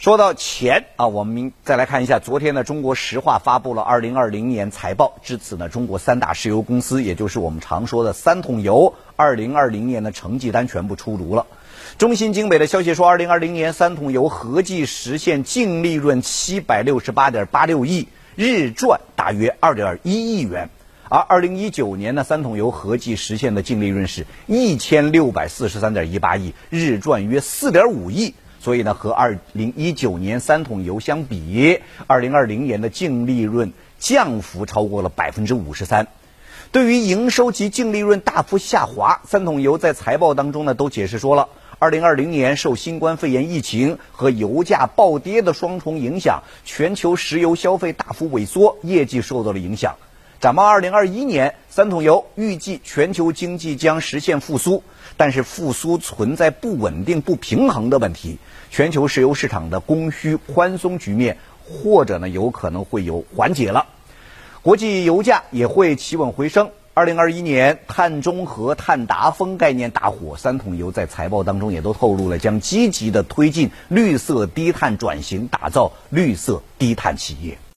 说到钱啊，我们再来看一下昨天呢，中国石化发布了二零二零年财报。至此呢，中国三大石油公司，也就是我们常说的三桶油，二零二零年的成绩单全部出炉了。中信精北的消息说，二零二零年三桶油合计实现净利润七百六十八点八六亿，日赚大约二点一亿元。而二零一九年呢，三桶油合计实现的净利润是一千六百四十三点一八亿，日赚约四点五亿。所以呢，和二零一九年三桶油相比，二零二零年的净利润降幅超过了百分之五十三。对于营收及净利润大幅下滑，三桶油在财报当中呢都解释说了，二零二零年受新冠肺炎疫情和油价暴跌的双重影响，全球石油消费大幅萎缩，业绩受到了影响。展望二零二一年，三桶油预计全球经济将实现复苏，但是复苏存在不稳定、不平衡的问题。全球石油市场的供需宽松局面，或者呢有可能会有缓解了，国际油价也会企稳回升。二零二一年，碳中和、碳达峰概念大火，三桶油在财报当中也都透露了将积极的推进绿色低碳转型，打造绿色低碳企业。